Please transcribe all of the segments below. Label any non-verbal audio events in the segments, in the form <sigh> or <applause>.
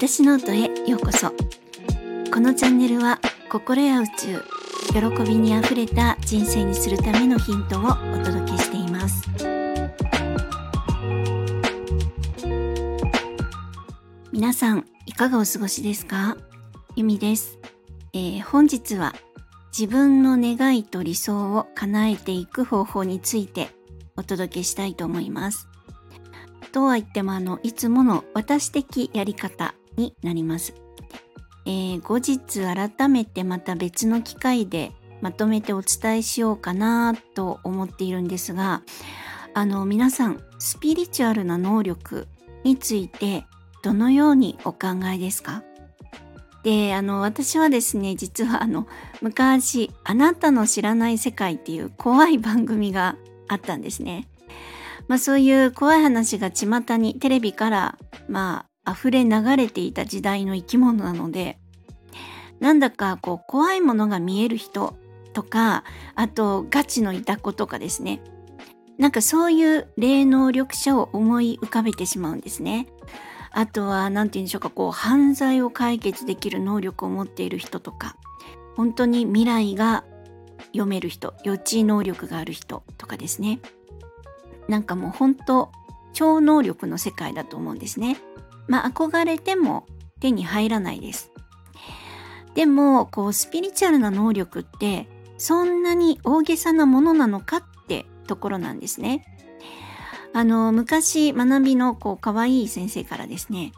私ノートへようこそ。このチャンネルは心や宇宙喜びにあふれた人生にするためのヒントをお届けしています。皆さんいかがお過ごしですか？ゆみです、えー、本日は自分の願いと理想を叶えていく方法についてお届けしたいと思います。とは言ってもあのいつもの私的やり方になります。えー、後日改めてまた別の機会でまとめてお伝えしようかなと思っているんですがあの皆さんスピリチュアルな能力についてどのようにお考えですか？であの私はですね実はあの昔「あなたの知らない世界」っていう怖い番組があったんですね。まあそういう怖い話が巷にテレビからまあ溢れ流れていた時代の生き物なのでなんだかこう怖いものが見える人とかあとガチのいた子とかですねなんかそういう霊能力者を思い浮かべてしまうんですね。あとは何て言うんでしょうかこう犯罪を解決できる能力を持っている人とか本当に未来が読める人予知能力がある人とかですねなんかもう本当超能力の世界だと思うんですね。まあ憧れても手に入らないです。でもこうスピリチュアルな能力ってそんなに大げさなものなのかってところなんですね。あの昔学びのこう可愛い先生からですね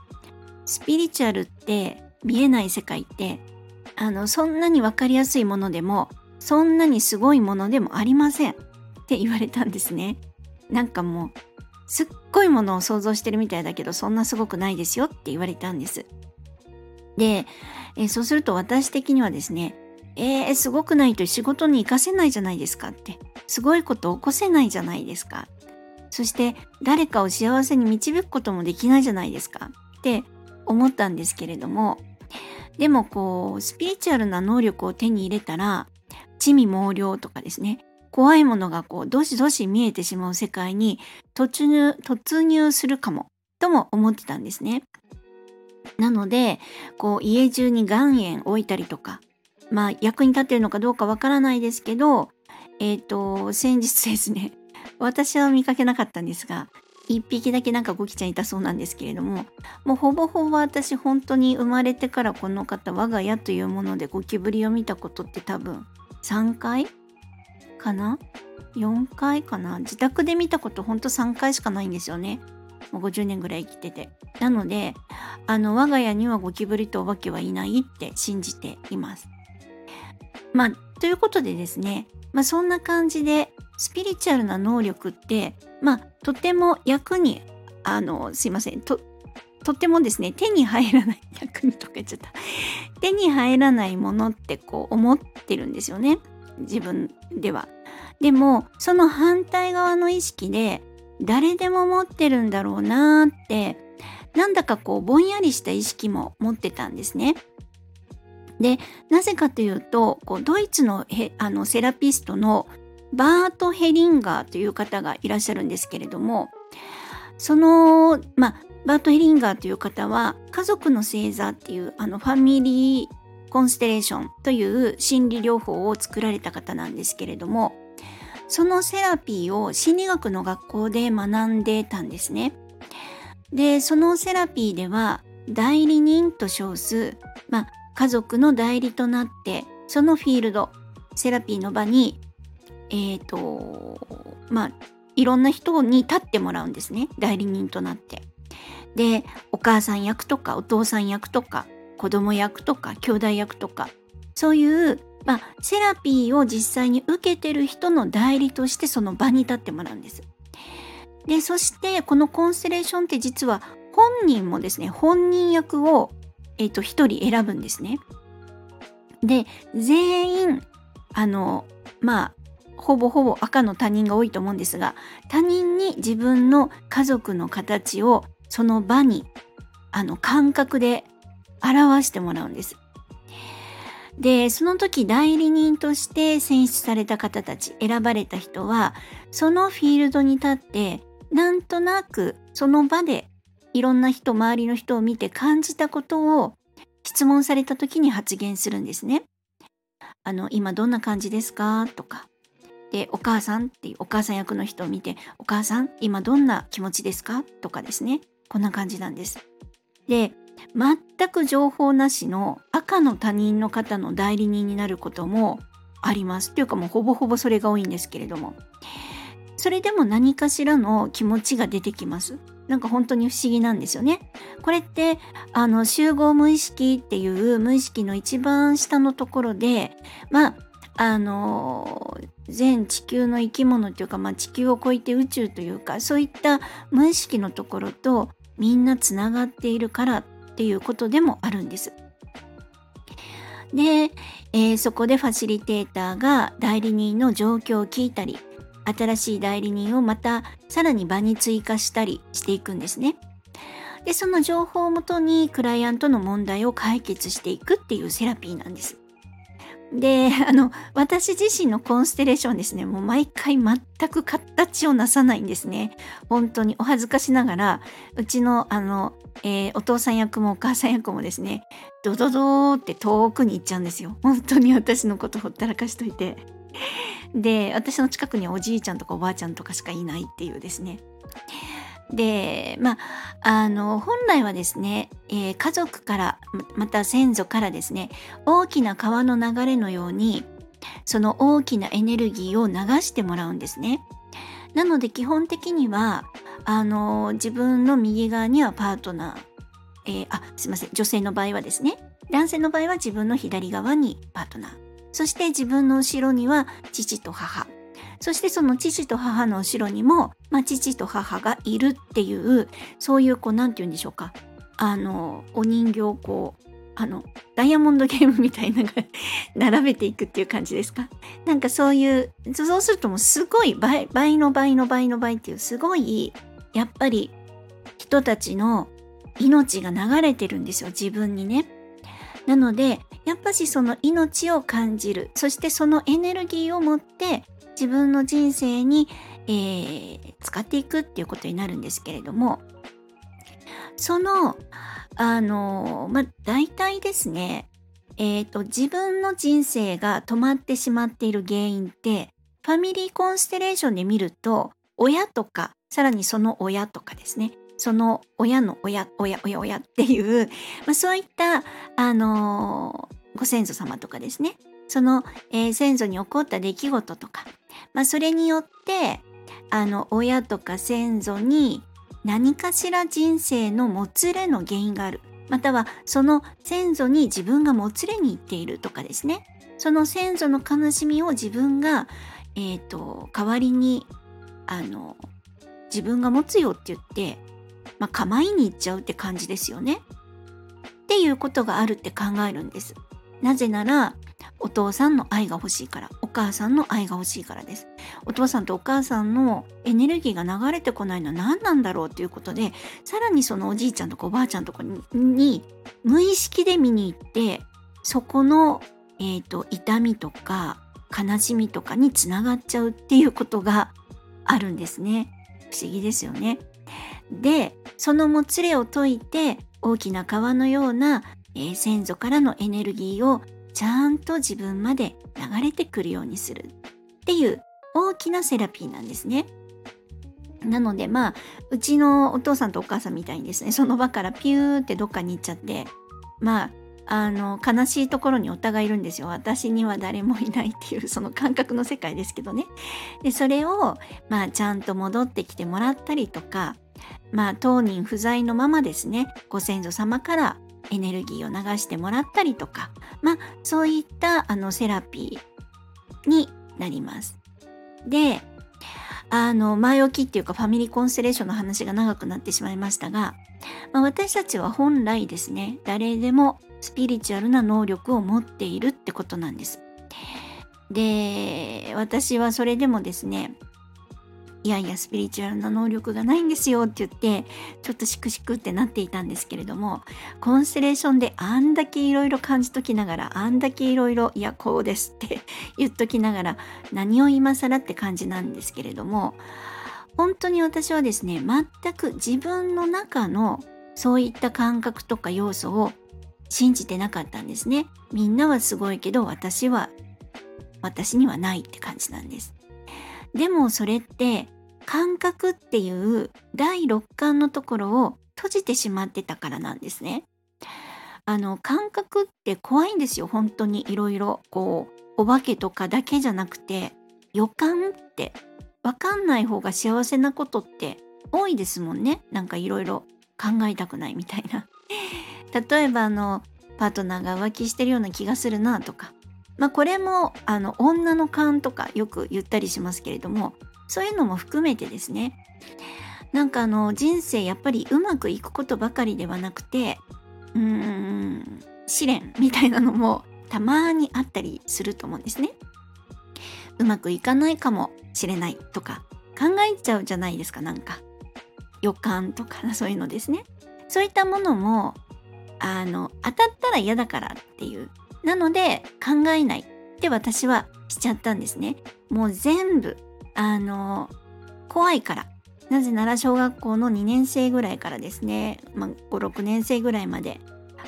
スピリチュアルって見えない世界ってあのそんなに分かりやすいものでもそんなにすごいものでもありませんって言われたんですね。なんかもうすっごいものを想像してるみたいだけどそんなすごくないですよって言われたんです。で、えー、そうすると私的にはですねえー、すごくないと仕事に活かせないじゃないですかって。すごいこと起こせないじゃないですか。そして誰かを幸せに導くこともできないじゃないですか。って思ったんですけれどもでもこうスピリチュアルな能力を手に入れたら地味猛量とかですね怖いものがこうどしどし見えてしまう世界に突入突入するかもとも思ってたんですね。なのでこう家中に岩塩置いたりとかまあ役に立ってるのかどうかわからないですけどえっ、ー、と先日ですね <laughs> 私は見かけなかったんですが1匹だけなんかゴキちゃんいたそうなんですけれどももうほぼほぼ私本当に生まれてからこの方我が家というものでゴキブリを見たことって多分3回かな？4回かな？自宅で見たことほんと3回しかないんですよね。もう50年ぐらい生きてて。なので、あの、我が家にはゴキブリとお化けはいないって信じています。まあ、ということでですね、まあそんな感じで、スピリチュアルな能力って、まあ、とても役に、あの、すいません、と、とってもですね、手に入らない、<laughs> 役にとか言っちゃった。手に入らないものってこう思ってるんですよね。自分では。でもその反対側の意識で誰でも持ってるんだろうなってなんだかこうぼんやりした意識も持ってたんですね。でなぜかというとこうドイツのへあのセラピストのバート・ヘリンガーという方がいらっしゃるんですけれどもそのまあバート・ヘリンガーという方は家族の星座っていうあのファミリーコンステレーションという心理療法を作られた方なんですけれどもそのセラピーを心理学の学校で学んでたんですね。でそのセラピーでは代理人と称す、まあ、家族の代理となってそのフィールドセラピーの場にえっ、ー、とまあいろんな人に立ってもらうんですね代理人となって。でお母さん役とかお父さん役とか子供役とか兄弟役とかそういう、まあ、セラピーを実際に受けてる人の代理としてその場に立ってもらうんです。でそしてこのコンステレーションって実は本人もですね本人役を、えーと、1人選ぶんですね。で全員あのまあほぼほぼ赤の他人が多いと思うんですが他人に自分の家族の形をその場にあの感覚で表してもらうんです。で、その時代理人として選出された方たち、選ばれた人は、そのフィールドに立って、なんとなくその場でいろんな人周りの人を見て感じたことを質問された時に発言するんですね。あの今どんな感じですか？とかでお母さんっていうお母さん役の人を見てお母さん今どんな気持ちですか？とかですねこんな感じなんです。で全く情報なしの赤の他人の方の代理人になることもあります。というかもうほぼほぼそれが多いんですけれどもそれでも何かしらの気持ちが出てきます。なんか本当に不思議なんですよね。これってあの集合無意識っていう無意識の一番下のところでまああの全地球の生き物というか、まあ、地球を超えて宇宙というかそういった無意識のところとみんなつながっているからっていうことでもあるんです。で、えー、そこでファシリテーターが代理人の状況を聞いたり新しい代理人をまたさらに場に追加したりしていくんですね。でその情報をもとにクライアントの問題を解決していくっていうセラピーなんです。で、<laughs> あの、私自身のコンステレーションですね、もう毎回全く形をなさないんですね。本当にお恥ずかしながら、うちの、あの、えー、お父さん役もお母さん役もですね、ドドドーって遠くに行っちゃうんですよ。本当に私のことほったらかしといて。で、私の近くにはおじいちゃんとかおばあちゃんとかしかいないっていうですね。でまああの本来はですね、えー、家族からまた先祖からですね大きな川の流れのようにその大きなエネルギーを流してもらうんですね。なので基本的にはあの自分の右側にはパートナー、えー、あすいません女性の場合はですね男性の場合は自分の左側にパートナーそして自分の後ろには父と母そしてその父と母の後ろにも、まあ、父と母がいるっていうそういうこう何て言うんでしょうか。あのお人形こうあのダイヤモンドゲームみたいなのが <laughs> 並べていくっていう感じですか？なんかそういうそうするともうすごい倍倍の倍の倍の倍っていうすごいやっぱり人たちの命が流れてるんですよ。自分にね。なのでやっぱしその命を感じる。そしてそのエネルギーを持って自分の人生に、えー、使っていくっていうことになるんですけれどもそのあのまあ大体ですねえっ、ー、と自分の人生が止まってしまっている原因ってファミリーコンステレーションで見ると親とかさらにその親とかですねその親の親親親親っていう、まあ、そういったあのご先祖様とかですねその、えー、先祖に起こった出来事とか、まあ、それによってあの親とか先祖に何かしら人生のもつれの原因があるまたはその先祖に自分がもつれに行っているとかですねその先祖の悲しみを自分が、えーと、代わりにあの自分が持つよって言って、まあ、構いに行っちゃうって感じですよね。っていうことがあるって考えるんです。なぜならお父さんの愛が欲しいからお母さんの愛が欲しいからです。お父さんとお母さんのエネルギーが流れてこないのは何なんだろうということでさらにそのおじいちゃんとかおばあちゃんとかに無意識で見に行ってそこの、えーと、痛みとか悲しみとかにつながっちゃうっていうことが <laughs> あるんですね。不思議ですよね。でそのもつれを解いて大きな川のような、えー、先祖からのエネルギーをちゃんと自分まで流れてくるようにするっていう大きなセラピーなんですね。なのでまあうちのお父さんとお母さんみたいにですね <laughs> その場からピューってどっかに行っちゃってまああの悲しいところにお互いいるんですよ私には誰もいないっていう <laughs> その感覚の世界ですけどねでそれをまあちゃんと戻ってきてもらったりとかまあ当人不在のままですねご先祖様からエネルギーを流してもらったりとか、まあ、そういったあのセラピーになります。で、あの、前置きっていうかファミリーコンステレーションの話が長くなってしまいましたが、まあ、私たちは本来ですね、誰でもスピリチュアルな能力を持っているってことなんです。で、私はそれでもですね、いやいやスピリチュアルな能力がないんですよって言ってちょっとシクシクってなっていたんですけれどもコンステレーションであんだけいろいろ感じときながらあんだけいろいろいやこうですって <laughs> 言っときながら何を今更って感じなんですけれども本当に私はですね、全く自分の中のそういった感覚とか要素を信じてなかったんですね。みんなはすごいけど私は私にはないって感じなんです。でもそれって感覚っていう第六感のところを閉じてしまってたからなんですね。あの感覚って怖いんですよ本当に。いろいろこうお化けとかだけじゃなくて予感って分かんない方が幸せなことって多いですもんね。なんかいろいろ考えたくないみたいな。<laughs> 例えばあのパートナーが浮気してるような気がするなとか。まあこれもあの女の勘とかよく言ったりしますけれどもそういうのも含めてですねなんかあの人生やっぱりうまくいくことばかりではなくてうーん試練みたいなのもたまにあったりすると思うんですね。うまくいかないかもしれないとか考えちゃうじゃないですかなんか予感とか <laughs> そういうのですね。そういったものもあの当たったら嫌だからっていうなので考えないって私はしちゃったんですね。もう全部あの怖いからなぜなら小学校の2年生ぐらいからですね、まあ、56年生ぐらいまで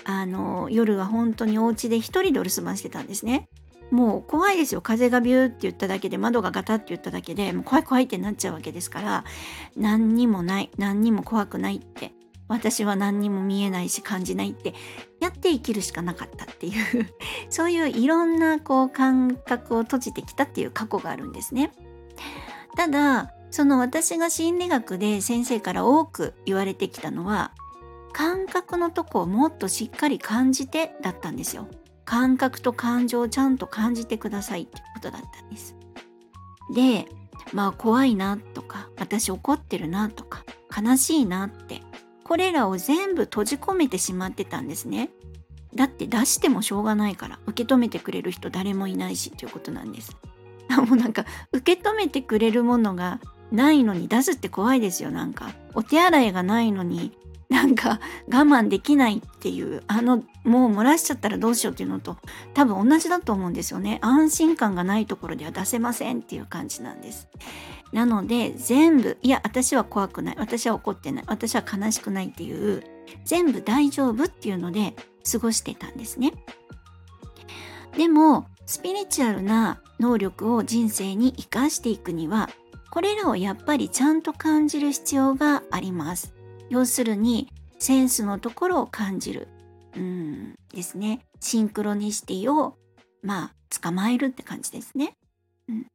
あの夜は本当にお家で一人でお留守番してたんですね。もう怖いですよ風がビューって言っただけで窓がガタって言っただけでもう怖い怖いってなっちゃうわけですから何にもない何にも怖くないって私は何にも見えないし感じないってやって生きるしかなかったっていうそういういろんなこう感覚を閉じてきたっていう過去があるんですね。ただその私が心理学で先生から多く言われてきたのは感覚のとこをもっとしっかり感じてだったんですよ。感覚と感情をちゃんと感じてくださいってことだったんです。で、まあ怖いなとか、私怒ってるなとか、悲しいなって、これらを全部閉じ込めてしまってたんですね。だって出してもしょうがないから、受け止めてくれる人誰もいないしということなんです。<laughs> もうなんか、受け止めてくれるものがないのに出すって怖いですよ、なんか。お手洗いがないのになんか我慢できないっていうあのもう漏らしちゃったらどうしようっていうのと多分同じだと思うんですよね。安心感がないところでは出せませんっていう感じなんです。なので全部いや私は怖くない。私は怒ってない。私は悲しくないっていう全部大丈夫っていうので過ごしてたんですね。でもスピリチュアルな能力を人生に生かしていくにはこれらをやっぱりちゃんと感じる必要があります要するにセンスのところを感じるうんですねシンクロニシティをまあ捕まえるって感じですね。うん、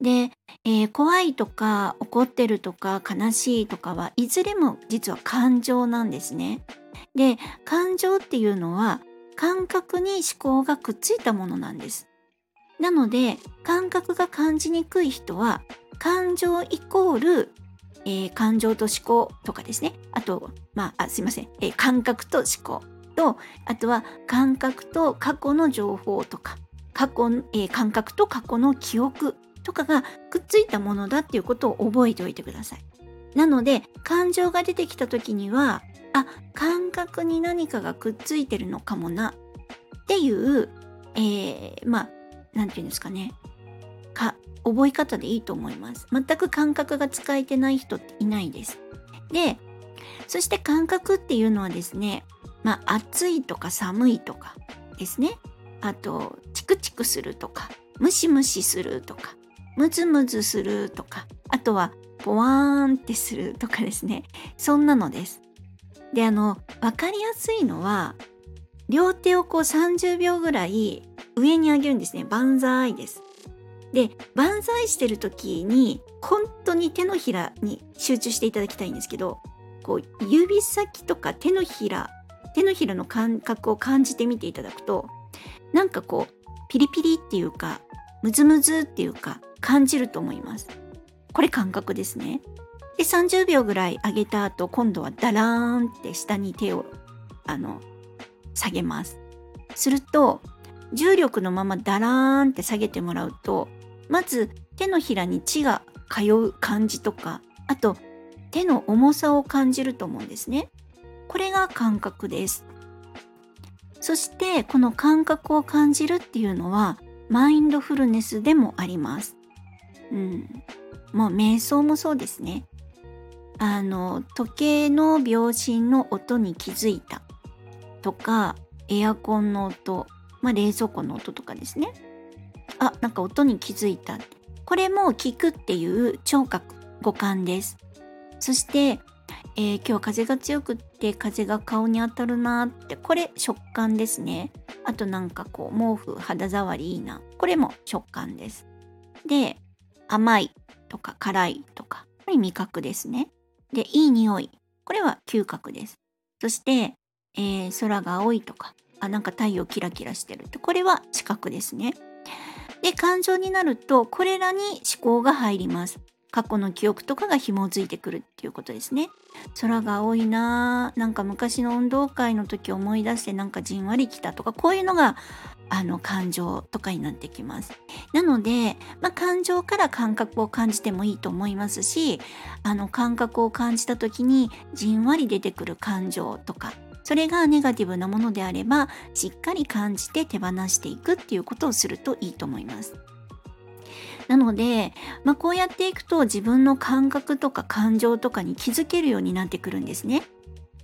で、えー、怖いとか怒ってるとか悲しいとかはいずれも実は感情なんですね。で感情っていうのは感覚に思考がくっついたものなんです。なので感覚が感じにくい人は感情イコールえー、感情と思考とかですね。あと、まあ、あすいません、えー、感覚と思考と、あとは感覚と過去の情報とか、過去、えー、感覚と過去の記憶とかがくっついたものだっていうことを覚えておいてください。なので、感情が出てきた時には、あ、感覚に何かがくっついてるのかもなっていう、えー、まあ、なんていうんですかね。か覚え方でいいと思います。全く感覚が使えてない人っていないです。で、そして感覚っていうのはですね、まあ暑いとか寒いとかですね。あと、チクチクするとか、ムシムシするとか、ムズムズするとか、あとはポワーンってするとかですね。そんなのです。で、あの、わかりやすいのは、両手をこう30秒ぐらい上に上げるんですね。万歳です。で万歳してる時に本当に手のひらに集中していただきたいんですけどこう指先とか手のひら手のひらの感覚を感じてみていただくとなんかこうピリピリっていうかムズムズっていうか感じると思いますこれ感覚ですねで30秒ぐらい上げた後今度はダラーンって下に手をあの下げますすると重力のままダラーンって下げてもらうとまず手のひらに血が通う感じとかあと手の重さを感じると思うんですね。これが感覚です。そしてこの感覚を感じるっていうのはマインドフルネスでもあります。うん。もう瞑想もそうですね。あの、時計の秒針の音に気づいたとか、エアコンの音、まあ、冷蔵庫の音とかですね。あ、なんか音に気づいた。これも聞くっていう聴覚、五感です。そして、えー、今日風が強くって風が顔に当たるなってこれ食感ですねあとなんかこう毛布肌触りいいなこれも食感ですで甘いとか辛いとかこれ味覚ですねでいい匂いこれは嗅覚ですそして、えー、空が青いとかあなんか太陽キラキラしてるってこれは視覚ですねで感情になるとこれらに思考が入ります過去の記憶とかが紐づいてくるっていうことですね。空が青いななんか昔の運動会の時思い出してなんかじんわりきたとかこういうのがあの感情とかになってきます。なので、まあ、感情から感覚を感じてもいいと思いますしあの感覚を感じた時にじんわり出てくる感情とかそれがネガティブなものであればしっかり感じて手放していくっていうことをするといいと思います。なので、まあ、こうやっていくと自分の感覚とか感情とかに気づけるようになってくるんですね。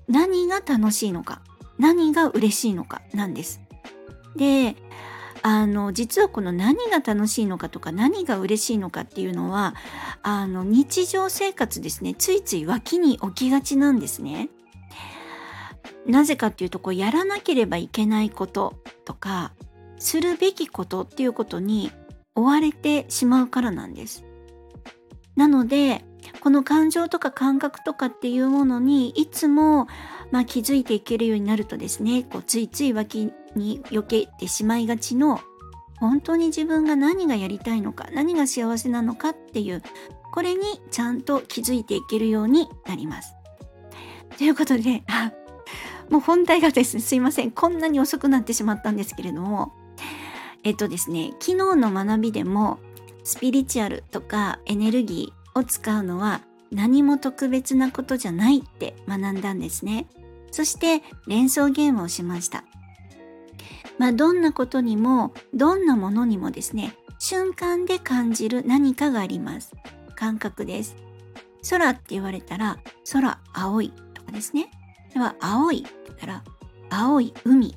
何が楽しいのか、何が嬉しいのかなんです。で、あの実はこの何が楽しいのかとか何が嬉しいのかっていうのはあの日常生活ですねついつい脇に置きがちなんですね。なぜかっていうとこうやらなければいけないこととかするべきことっていうことに追われてしまうからなんです。なのでこの感情とか感覚とかっていうものにいつも、まあ、気づいていけるようになるとですねこうついつい脇に避けてしまいがちの本当に自分が何がやりたいのか何が幸せなのかっていうこれにちゃんと気づいていけるようになります。ということでもう本題がですねすいませんこんなに遅くなってしまったんですけれどもえっとですね、昨日の学びでもスピリチュアルとかエネルギーを使うのは何も特別なことじゃないって学んだんですね。そして連想ゲームをしました。まあどんなことにもどんなものにもですね、瞬間で感じる何かがあります。感覚です。空って言われたら空青いとかですね。では青いって言ったら青い海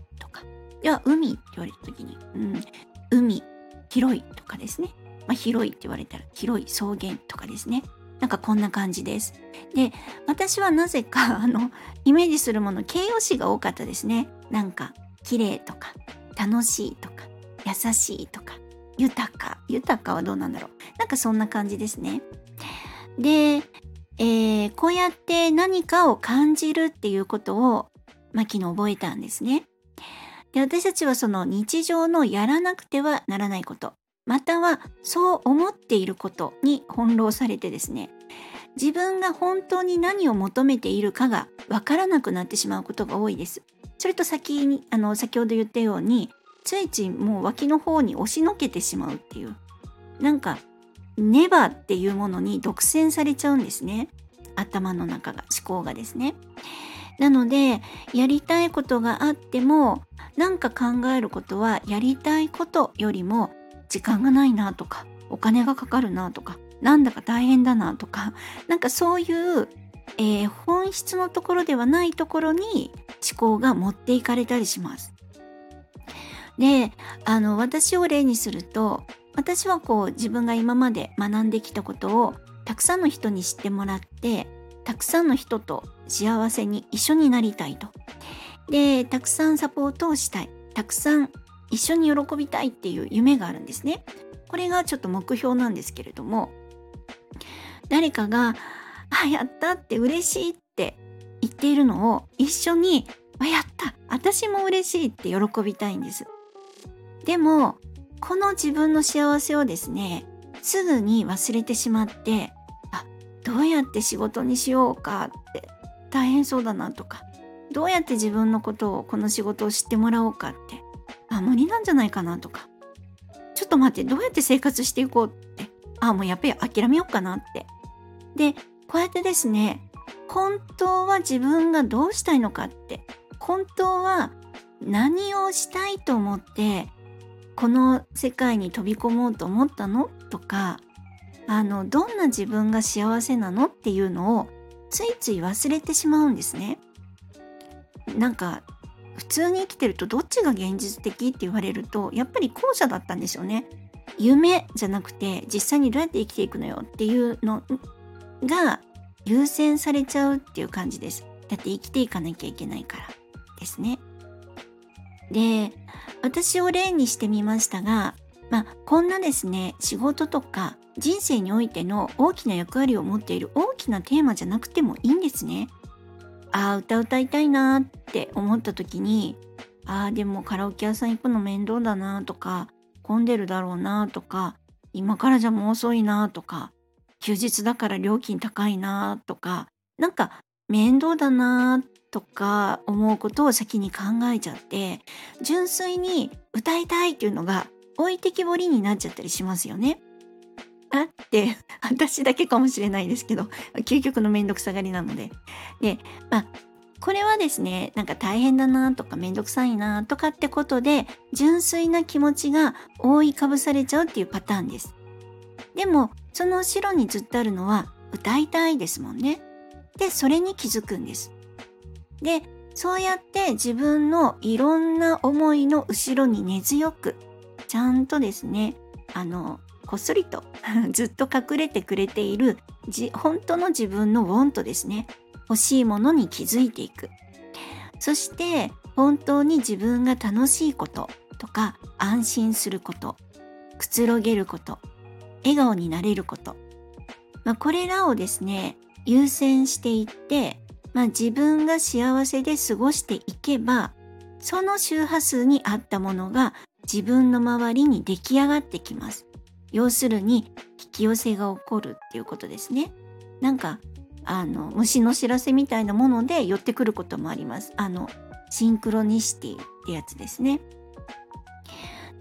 いや、海って言われた時に、うん、海、広いとかですね。まあ、広いって言われたら広い草原とかですね。なんかこんな感じです。で、私はなぜか、<laughs> あの、イメージするもの、形容詞が多かったですね。なんか、綺麗とか、楽しいとか、優しいとか、豊か。豊かはどうなんだろう。なんかそんな感じですね。で、えー、こうやって何かを感じるっていうことを、まあ、昨日覚えたんですね。で私たちはその日常のやらなくてはならないことまたはそう思っていることに翻弄されてですね自分が本当に何を求めているかがわからなくなってしまうことが多いです。それと先にあの先ほど言ったようについついもう脇の方に押しのけてしまうっていうなんかネバっていうものに独占されちゃうんですね頭の中が思考がですね。なのでやりたいことがあってもなんか考えることはやりたいことよりも時間がないなとかお金がかかるなとかなんだか大変だなとかなんかそういう、えー、本質のところではないところに思考が持っていかれたりします。であの私を例にすると私はこう自分が今まで学んできたことをたくさんの人に知ってもらってたくさんの人と幸せに一緒になりたいと。で、たくさんサポートをしたい。たくさん一緒に喜びたいっていう夢があるんですね。これがちょっと目標なんですけれども、誰かが、あ、やったって嬉しいって言っているのを一緒に、あ、やった私も嬉しいって喜びたいんです。でも、この自分の幸せをですね、すぐに忘れてしまって、あどうやって仕事にしようかって大変そうだなとかどうやって自分のことをこの仕事を知ってもらおうかってあ無理なんじゃないかなとかちょっと待ってどうやって生活していこうってあもうやっぱり諦めようかなって。でこうやってですね本当は自分がどうしたいのかって本当は何をしたいと思ってこの世界に飛び込もうと思ったの？とかあのどんな自分が幸せなの？っていうのをついつい忘れてしまうんですね。なんか普通に生きてるとどっちが現実的って言われるとやっぱり後者だったんですよね。夢じゃなくて実際にどうやって生きていくのよっていうのが優先されちゃうっていう感じです。だって生きていかなきゃいけないからですね。で、私を例にしてみましたが、まあ、こんなですね、仕事とか人生においての大きな役割を持っている大きなテーマじゃなくてもいいんですね。ああ、歌歌いたいなって思った時に、ああ、でもカラオケ屋さん行くの面倒だなとか、混んでるだろうなとか、今からじゃもう遅いなとか、休日だから料金高いなとか、なんか面倒だなとか思うことを先に考えちゃって純粋に歌いたいっていうのが置いてきぼりになっちゃったりしますよね。あって <laughs> 私だけかもしれないですけど究極のめんどくさがりなので。でまあこれはですねなんか大変だなとかめんどくさいなとかってことで純粋な気持ちが覆いかぶされちゃうっていうパターンです。でもその後ろにずっとあるのは歌いたいですもんね。で、それに気づくんです。で、そうやって自分のいろんな思いの後ろに根強く、ちゃんとですね、あの、こっそりと <laughs> ずっと隠れてくれている本当の自分のウォントですね。欲しいものに気づいていく。そして本当に自分が楽しいこととか安心すること、くつろげること、笑顔になれること。まあ、これらをですね、優先していって、まあ、自分が幸せで過ごしていけばその周波数に合ったものが自分の周りに出来上がってきます。要するに引き寄せが起こるっていうことですね。なんかあの虫の知らせみたいなもので寄ってくることもあります。あのシンクロニシティってやつですね。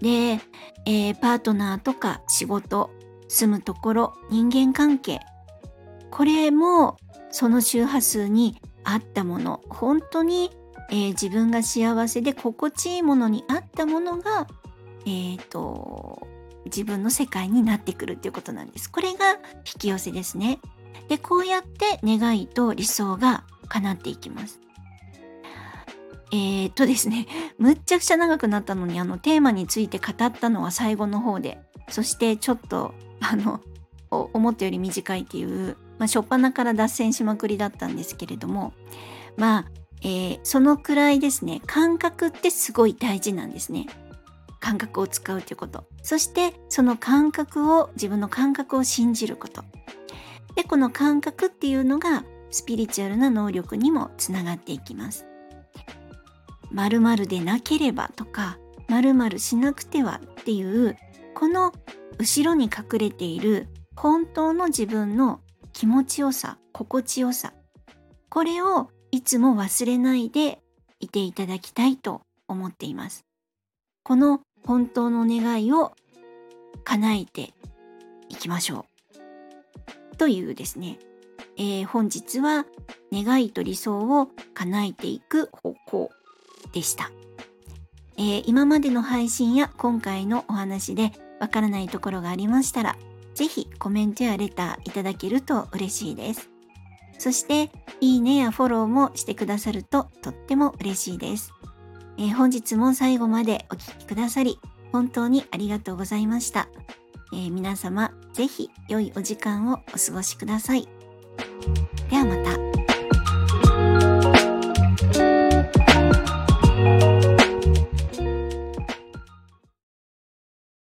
で、えー、パートナーとか仕事住むところ人間関係これもその周波数に合ったもの本当に、えー、自分が幸せで心地いいものに合ったものが、えーと、自分の世界になってくるっていうことなんです。これが引き寄せですね。でこうやって願いと理想が叶っていきます。えー、っとですね、むっちゃくちゃ長くなったのに、あの、テーマについて語ったのは最後の方で、そしてちょっと、あの、思ったより短いっていう、まあ、初っ端から脱線しまくりだったんですけれども、まあ、えー、そのくらいですね、感覚ってすごい大事なんですね。感覚を使うということ。そして、その感覚を、自分の感覚を信じること。で、この感覚っていうのが、スピリチュアルな能力にもつながっていきます。〇〇でなければとか、〇〇しなくてはっていう、この後ろに隠れている本当の自分の気持ちよさ、心地よさ、これをいつも忘れないでいていただきたいと思っています。この本当の願いを叶えていきましょう。というですね、えー、本日は願いと理想を叶えていく方向でした。えー、今までの配信や今回のお話でわからないところがありましたら、ぜひコメントやレターいただけると嬉しいです。そして、いいねやフォローもしてくださるととっても嬉しいです。えー、本日も最後までお聴きくださり、本当にありがとうございました。えー、皆様、ぜひ良いお時間をお過ごしください。ではまた。